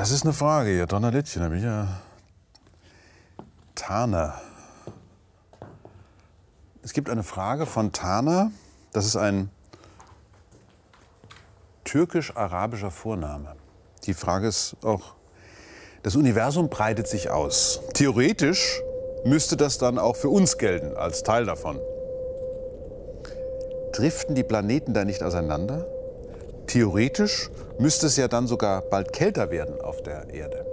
Das ist eine Frage hier, Donnerlittchen, da bin ich ja Tana. Es gibt eine Frage von Tana, das ist ein türkisch-arabischer Vorname. Die Frage ist auch, das Universum breitet sich aus. Theoretisch müsste das dann auch für uns gelten, als Teil davon. Driften die Planeten da nicht auseinander? Theoretisch müsste es ja dann sogar bald kälter werden auf der Erde.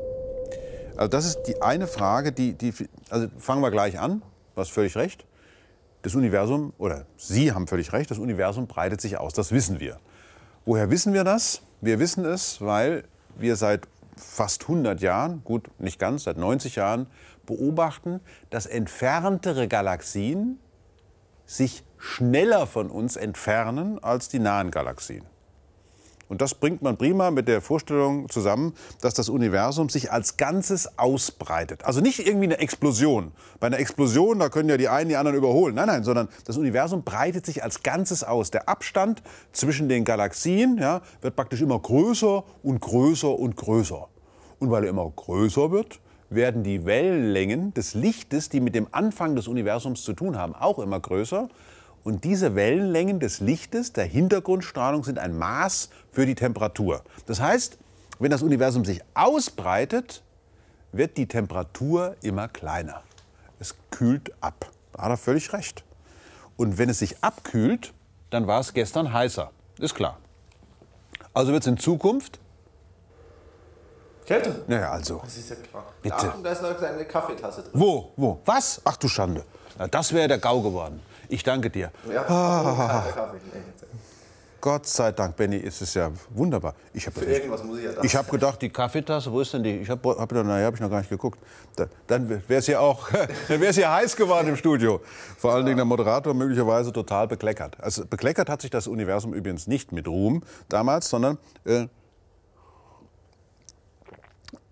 Also das ist die eine Frage, die, die also fangen wir gleich an, du hast völlig recht. Das Universum, oder Sie haben völlig recht, das Universum breitet sich aus, das wissen wir. Woher wissen wir das? Wir wissen es, weil wir seit fast 100 Jahren, gut, nicht ganz, seit 90 Jahren, beobachten, dass entferntere Galaxien sich schneller von uns entfernen als die nahen Galaxien. Und das bringt man prima mit der Vorstellung zusammen, dass das Universum sich als Ganzes ausbreitet. Also nicht irgendwie eine Explosion. Bei einer Explosion, da können ja die einen die anderen überholen. Nein, nein, sondern das Universum breitet sich als Ganzes aus. Der Abstand zwischen den Galaxien ja, wird praktisch immer größer und größer und größer. Und weil er immer größer wird, werden die Wellenlängen des Lichtes, die mit dem Anfang des Universums zu tun haben, auch immer größer. Und diese Wellenlängen des Lichtes, der Hintergrundstrahlung, sind ein Maß für die Temperatur. Das heißt, wenn das Universum sich ausbreitet, wird die Temperatur immer kleiner. Es kühlt ab. Da hat er völlig recht. Und wenn es sich abkühlt, dann war es gestern heißer. Ist klar. Also wird es in Zukunft. Kälte? Naja, also. Das ist ja klar. Bitte. Achtung, da ist noch eine Kaffeetasse drin. Wo? Wo? Was? Ach du Schande. Na, das wäre der GAU geworden. Ich danke dir. Ja, kalter Kaffee. Nee, Gott sei Dank, Benny, ist es ja wunderbar. Ich habe Für irgendwas muss ich ja da ich hab gedacht, die Kaffeetasse, wo ist denn die? Ich habe hab, naja, hab ich noch gar nicht geguckt. Da, dann wäre es ja auch, dann wäre es ja heiß geworden im Studio. Vor allen Dingen der Moderator möglicherweise total bekleckert. Also bekleckert hat sich das Universum übrigens nicht mit Ruhm damals, sondern äh,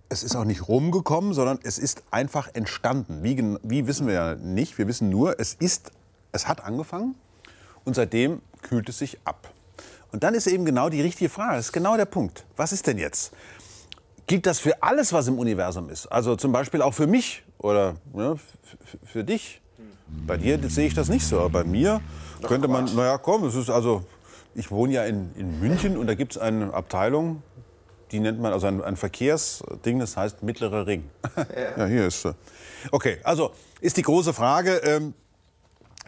es ist auch nicht rumgekommen, sondern es ist einfach entstanden. Wie, wie wissen wir ja nicht. Wir wissen nur, es ist, es hat angefangen und seitdem kühlt es sich ab. Und dann ist eben genau die richtige Frage. Das ist genau der Punkt. Was ist denn jetzt? Gilt das für alles, was im Universum ist? Also zum Beispiel auch für mich oder ne, für dich? Bei dir sehe ich das nicht so, aber bei mir könnte man, naja, komm, es ist also, ich wohne ja in, in München und da gibt es eine Abteilung, die nennt man also ein, ein Verkehrsding, das heißt mittlerer Ring. Ja, hier ist. äh, Okay, also ist die große Frage, ähm,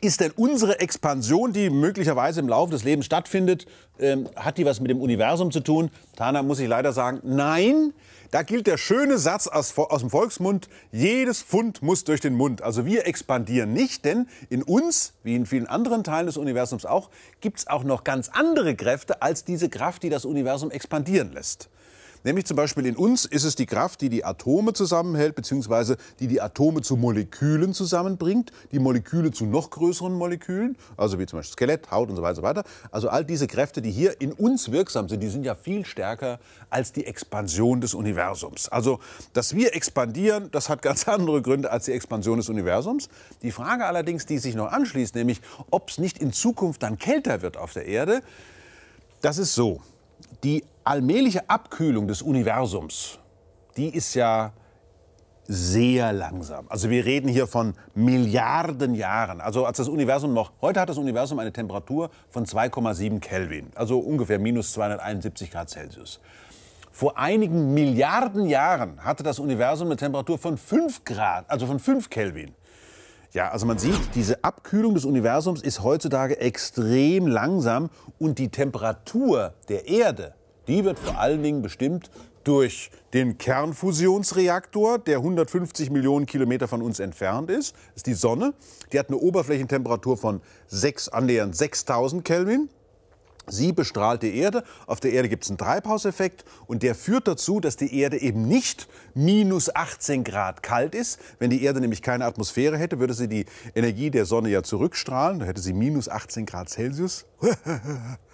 ist denn unsere Expansion, die möglicherweise im Laufe des Lebens stattfindet, ähm, hat die was mit dem Universum zu tun? Tana muss ich leider sagen, nein. Da gilt der schöne Satz aus, aus dem Volksmund, jedes Pfund muss durch den Mund. Also wir expandieren nicht, denn in uns, wie in vielen anderen Teilen des Universums auch, gibt es auch noch ganz andere Kräfte als diese Kraft, die das Universum expandieren lässt. Nämlich zum Beispiel in uns ist es die Kraft, die die Atome zusammenhält, beziehungsweise die die Atome zu Molekülen zusammenbringt, die Moleküle zu noch größeren Molekülen, also wie zum Beispiel Skelett, Haut und so weiter. So weiter. Also all diese Kräfte, die hier in uns wirksam sind, die sind ja viel stärker als die Expansion des Universums. Also, dass wir expandieren, das hat ganz andere Gründe als die Expansion des Universums. Die Frage allerdings, die sich noch anschließt, nämlich, ob es nicht in Zukunft dann kälter wird auf der Erde, das ist so. Die allmähliche Abkühlung des Universums, die ist ja sehr langsam. Also wir reden hier von Milliarden Jahren. Also als das Universum noch, heute hat das Universum eine Temperatur von 2,7 Kelvin, also ungefähr minus 271 Grad Celsius. Vor einigen Milliarden Jahren hatte das Universum eine Temperatur von 5 Grad, also von 5 Kelvin. Ja, also man sieht, diese Abkühlung des Universums ist heutzutage extrem langsam und die Temperatur der Erde, die wird vor allen Dingen bestimmt durch den Kernfusionsreaktor, der 150 Millionen Kilometer von uns entfernt ist. Das ist die Sonne. Die hat eine Oberflächentemperatur von 6, annähernd 6000 Kelvin. Sie bestrahlt die Erde. Auf der Erde gibt es einen Treibhauseffekt und der führt dazu, dass die Erde eben nicht minus 18 Grad kalt ist. Wenn die Erde nämlich keine Atmosphäre hätte, würde sie die Energie der Sonne ja zurückstrahlen. Da hätte sie minus 18 Grad Celsius.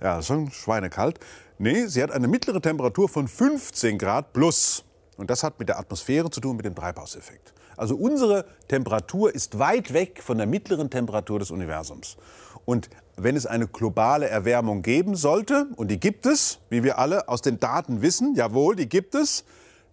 ja, das ist schon schweinekalt. Nee, sie hat eine mittlere Temperatur von 15 Grad plus. Und das hat mit der Atmosphäre zu tun, mit dem Treibhauseffekt. Also unsere Temperatur ist weit weg von der mittleren Temperatur des Universums. Und wenn es eine globale Erwärmung geben sollte, und die gibt es, wie wir alle aus den Daten wissen, jawohl, die gibt es,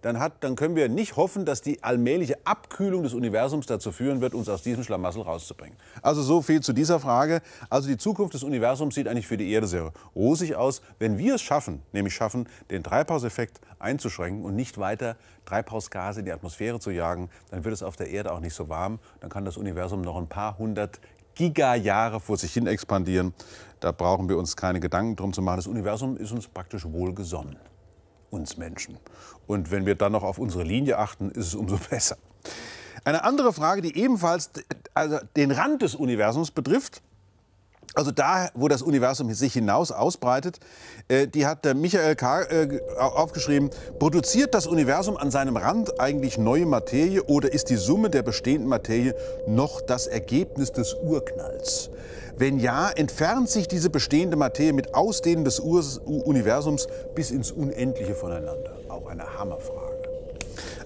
dann, hat, dann können wir nicht hoffen, dass die allmähliche Abkühlung des Universums dazu führen wird, uns aus diesem Schlamassel rauszubringen. Also so viel zu dieser Frage. Also die Zukunft des Universums sieht eigentlich für die Erde sehr rosig aus, wenn wir es schaffen, nämlich schaffen, den Treibhauseffekt einzuschränken und nicht weiter Treibhausgase in die Atmosphäre zu jagen, dann wird es auf der Erde auch nicht so warm. Dann kann das Universum noch ein paar hundert Gigajahre vor sich hin expandieren. Da brauchen wir uns keine Gedanken drum zu machen. Das Universum ist uns praktisch wohlgesonnen uns Menschen. Und wenn wir dann noch auf unsere Linie achten, ist es umso besser. Eine andere Frage, die ebenfalls also den Rand des Universums betrifft, also da, wo das Universum sich hinaus ausbreitet, äh, die hat der Michael K. Äh, aufgeschrieben, produziert das Universum an seinem Rand eigentlich neue Materie oder ist die Summe der bestehenden Materie noch das Ergebnis des Urknalls? Wenn ja, entfernt sich diese bestehende Materie mit Ausdehnen des Ur Universums bis ins Unendliche voneinander? Auch eine Hammerfrage.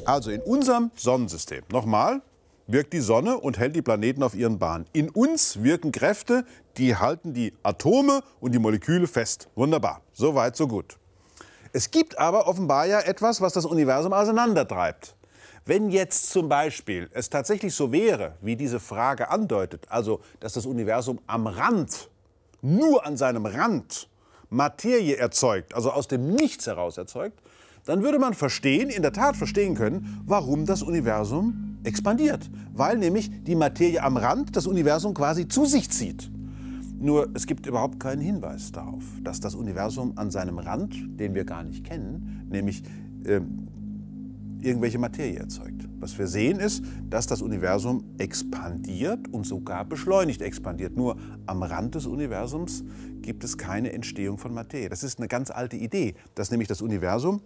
Also in unserem Sonnensystem, nochmal, wirkt die Sonne und hält die Planeten auf ihren Bahnen. In uns wirken Kräfte, die halten die Atome und die Moleküle fest. Wunderbar. So weit, so gut. Es gibt aber offenbar ja etwas, was das Universum auseinandertreibt. Wenn jetzt zum Beispiel es tatsächlich so wäre, wie diese Frage andeutet, also dass das Universum am Rand, nur an seinem Rand, Materie erzeugt, also aus dem Nichts heraus erzeugt, dann würde man verstehen, in der Tat verstehen können, warum das Universum expandiert. Weil nämlich die Materie am Rand das Universum quasi zu sich zieht. Nur es gibt überhaupt keinen Hinweis darauf, dass das Universum an seinem Rand, den wir gar nicht kennen, nämlich äh, irgendwelche Materie erzeugt. Was wir sehen ist, dass das Universum expandiert und sogar beschleunigt expandiert. Nur am Rand des Universums gibt es keine Entstehung von Materie. Das ist eine ganz alte Idee, dass nämlich das Universum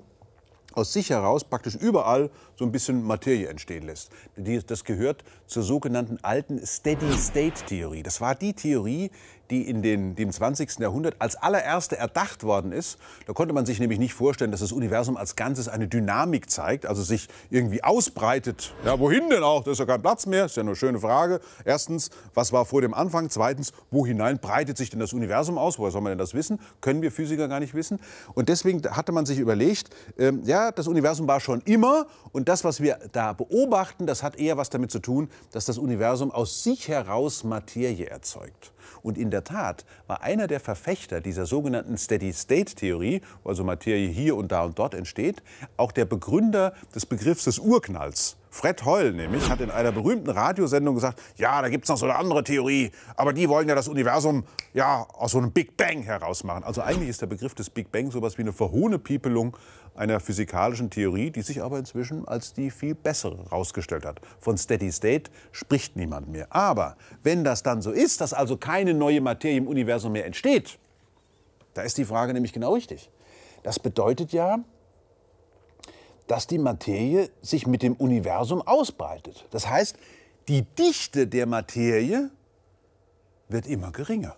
aus sich heraus praktisch überall so ein bisschen Materie entstehen lässt. Das gehört zur sogenannten alten Steady-State-Theorie. Das war die Theorie, die in den, dem 20. Jahrhundert als allererste erdacht worden ist. Da konnte man sich nämlich nicht vorstellen, dass das Universum als Ganzes eine Dynamik zeigt, also sich irgendwie ausbreitet. Ja, wohin denn auch? Da ist ja kein Platz mehr. Ist ja eine schöne Frage. Erstens, was war vor dem Anfang? Zweitens, wo hinein breitet sich denn das Universum aus? Woher soll man denn das wissen? Können wir Physiker gar nicht wissen. Und deswegen hatte man sich überlegt, ähm, ja, das Universum war schon immer und das, was wir da beobachten, das hat eher was damit zu tun, dass das Universum aus sich heraus Materie erzeugt. Und in der Tat war einer der Verfechter dieser sogenannten Steady-State-Theorie, wo also Materie hier und da und dort entsteht, auch der Begründer des Begriffs des Urknalls. Fred Hoyle nämlich hat in einer berühmten Radiosendung gesagt, ja, da gibt es noch so eine andere Theorie, aber die wollen ja das Universum ja aus so einem Big Bang herausmachen. Also eigentlich ist der Begriff des Big Bang sowas wie eine verhohene Piepelung einer physikalischen Theorie, die sich aber inzwischen als die viel bessere herausgestellt hat. Von Steady State spricht niemand mehr. Aber wenn das dann so ist, dass also keine neue Materie im Universum mehr entsteht, da ist die Frage nämlich genau richtig. Das bedeutet ja, dass die Materie sich mit dem Universum ausbreitet. Das heißt, die Dichte der Materie wird immer geringer.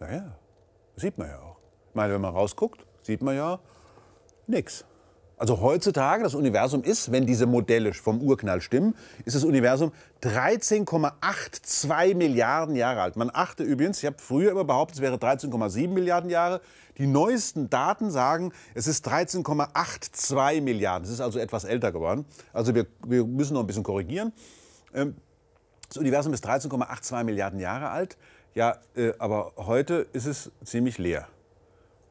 Ja, ja, das sieht man ja auch. Ich meine, wenn man rausguckt, sieht man ja nichts. Also heutzutage, das Universum ist, wenn diese Modelle vom Urknall stimmen, ist das Universum 13,82 Milliarden Jahre alt. Man achte übrigens, ich habe früher immer behauptet, es wäre 13,7 Milliarden Jahre. Die neuesten Daten sagen, es ist 13,82 Milliarden. Es ist also etwas älter geworden. Also wir, wir müssen noch ein bisschen korrigieren. Ähm, das Universum ist 13,82 Milliarden Jahre alt. Ja, äh, aber heute ist es ziemlich leer.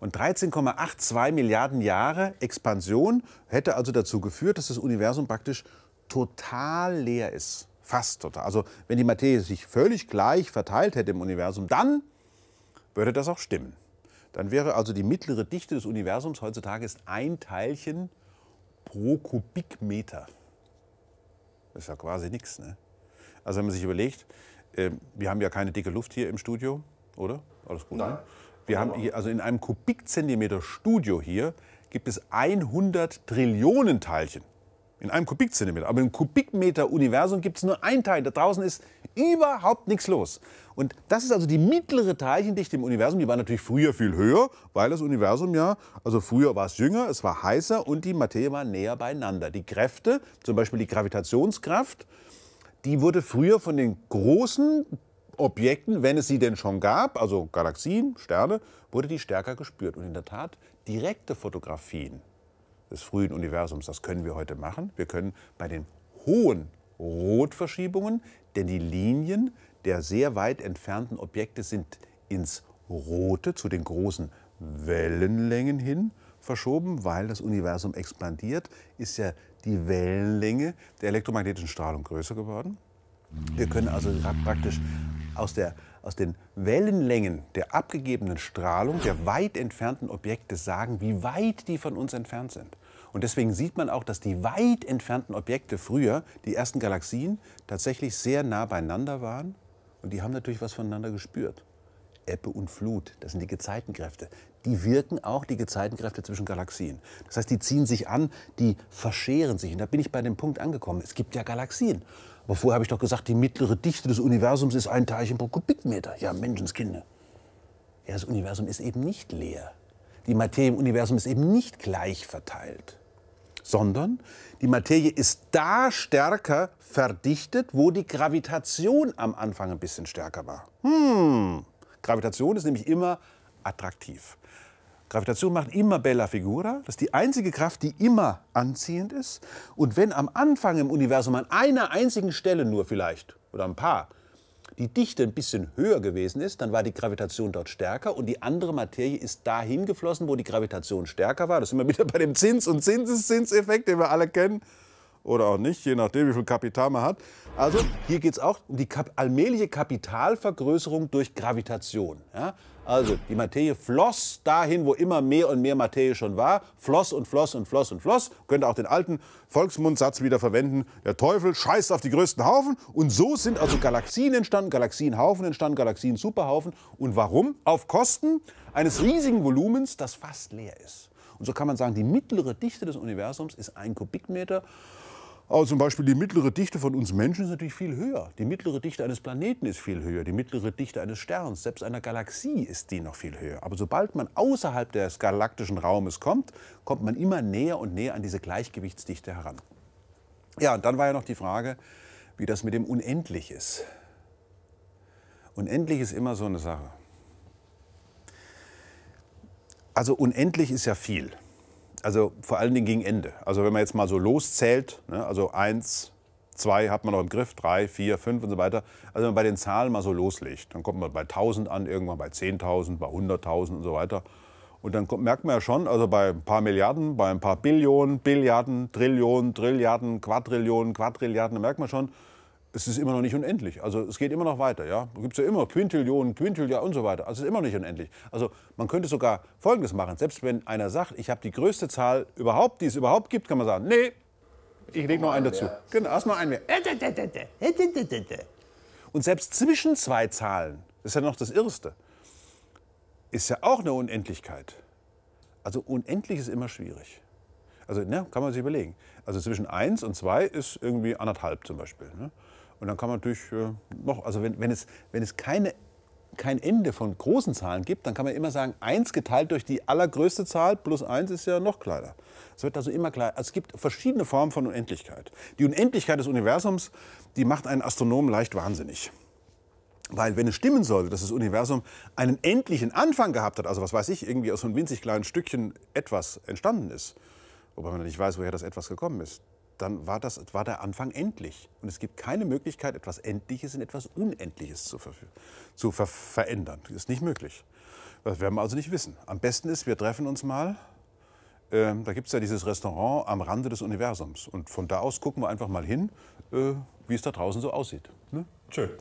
Und 13,82 Milliarden Jahre Expansion hätte also dazu geführt, dass das Universum praktisch total leer ist. Fast total. Also wenn die Materie sich völlig gleich verteilt hätte im Universum, dann würde das auch stimmen. Dann wäre also die mittlere Dichte des Universums heutzutage ist ein Teilchen pro Kubikmeter. Das ist ja quasi nichts. Ne? Also wenn man sich überlegt, äh, wir haben ja keine dicke Luft hier im Studio, oder? Alles gut? Nein. Ne? Wir haben hier, also in einem Kubikzentimeter Studio hier gibt es 100 Trillionen Teilchen. In einem Kubikzentimeter. Aber im Kubikmeter Universum gibt es nur ein Teil. Da draußen ist überhaupt nichts los. Und das ist also die mittlere Teilchendichte im Universum. Die war natürlich früher viel höher, weil das Universum ja, also früher war es jünger, es war heißer und die Materie war näher beieinander. Die Kräfte, zum Beispiel die Gravitationskraft, die wurde früher von den großen Objekten, wenn es sie denn schon gab, also Galaxien, Sterne, wurde die stärker gespürt. Und in der Tat, direkte Fotografien des frühen Universums, das können wir heute machen. Wir können bei den hohen Rotverschiebungen, denn die Linien der sehr weit entfernten Objekte sind ins Rote, zu den großen Wellenlängen hin verschoben, weil das Universum expandiert, ist ja die Wellenlänge der elektromagnetischen Strahlung größer geworden. Wir können also praktisch aus, der, aus den Wellenlängen der abgegebenen Strahlung der weit entfernten Objekte sagen, wie weit die von uns entfernt sind. Und deswegen sieht man auch, dass die weit entfernten Objekte früher, die ersten Galaxien, tatsächlich sehr nah beieinander waren. Und die haben natürlich was voneinander gespürt. Ebbe und Flut, das sind die Gezeitenkräfte. Die wirken auch, die Gezeitenkräfte zwischen Galaxien. Das heißt, die ziehen sich an, die verscheren sich. Und da bin ich bei dem Punkt angekommen. Es gibt ja Galaxien. Aber vorher habe ich doch gesagt, die mittlere Dichte des Universums ist ein Teilchen pro Kubikmeter. Ja, Menschenskinder. Ja, das Universum ist eben nicht leer. Die Materie im Universum ist eben nicht gleich verteilt. Sondern die Materie ist da stärker verdichtet, wo die Gravitation am Anfang ein bisschen stärker war. Hm. Gravitation ist nämlich immer attraktiv. Gravitation macht immer Bella Figura. Das ist die einzige Kraft, die immer anziehend ist. Und wenn am Anfang im Universum an einer einzigen Stelle nur vielleicht oder ein paar die Dichte ein bisschen höher gewesen ist, dann war die Gravitation dort stärker und die andere Materie ist dahin geflossen, wo die Gravitation stärker war. Das sind wir wieder bei dem Zins- und Zinseszinseffekt, den wir alle kennen oder auch nicht, je nachdem, wie viel Kapital man hat. Also hier geht es auch um die kap allmähliche Kapitalvergrößerung durch Gravitation. Ja? Also die Materie floss dahin, wo immer mehr und mehr Materie schon war, floss und floss und floss und floss. Könnte auch den alten Volksmundsatz wieder verwenden. Der Teufel scheißt auf die größten Haufen. Und so sind also Galaxien entstanden, Galaxienhaufen entstanden, Galaxien-Superhaufen. Und warum? Auf Kosten eines riesigen Volumens, das fast leer ist. Und so kann man sagen, die mittlere Dichte des Universums ist ein Kubikmeter. Aber zum Beispiel die mittlere Dichte von uns Menschen ist natürlich viel höher. Die mittlere Dichte eines Planeten ist viel höher. Die mittlere Dichte eines Sterns, selbst einer Galaxie ist die noch viel höher. Aber sobald man außerhalb des galaktischen Raumes kommt, kommt man immer näher und näher an diese Gleichgewichtsdichte heran. Ja, und dann war ja noch die Frage, wie das mit dem Unendlich ist. Unendlich ist immer so eine Sache. Also unendlich ist ja viel also vor allen Dingen gegen Ende. Also wenn man jetzt mal so loszählt, ne, also eins, zwei hat man noch im Griff, drei, vier, fünf und so weiter. Also wenn man bei den Zahlen mal so loslegt, dann kommt man bei 1000 an, irgendwann bei 10.000, bei 100.000 und so weiter. Und dann kommt, merkt man ja schon, also bei ein paar Milliarden, bei ein paar Billionen, Billiarden, Trillionen, Trilliarden, Quadrillionen, Quadrilliarden, dann merkt man schon, es ist immer noch nicht unendlich. Also es geht immer noch weiter. Ja? Da gibt es ja immer Quintillionen, Quintillionen und so weiter. Also es ist immer noch nicht unendlich. Also man könnte sogar Folgendes machen. Selbst wenn einer sagt, ich habe die größte Zahl überhaupt, die es überhaupt gibt, kann man sagen, nee, ich lege noch einen dazu. Genau, erst noch einen mehr. Und selbst zwischen zwei Zahlen, das ist ja noch das Irrste, ist ja auch eine Unendlichkeit. Also unendlich ist immer schwierig. Also ne, kann man sich überlegen. Also zwischen 1 und 2 ist irgendwie anderthalb zum Beispiel. Ne? Und dann kann man natürlich äh, noch, also wenn, wenn, es, wenn es keine, kein Ende von großen Zahlen gibt, dann kann man immer sagen, 1 geteilt durch die allergrößte Zahl plus 1 ist ja noch kleiner. Es wird also immer kleiner. Also es gibt verschiedene Formen von Unendlichkeit. Die Unendlichkeit des Universums, die macht einen Astronomen leicht wahnsinnig. Weil wenn es stimmen sollte, dass das Universum einen endlichen Anfang gehabt hat, also was weiß ich, irgendwie aus so einem winzig kleinen Stückchen etwas entstanden ist, wobei man nicht weiß, woher das etwas gekommen ist, dann war, das, war der Anfang endlich. Und es gibt keine Möglichkeit, etwas Endliches in etwas Unendliches zu, ver zu ver verändern. Das ist nicht möglich. Das werden wir also nicht wissen. Am besten ist, wir treffen uns mal. Ähm, da gibt es ja dieses Restaurant am Rande des Universums. Und von da aus gucken wir einfach mal hin, äh, wie es da draußen so aussieht. Ne? Schön.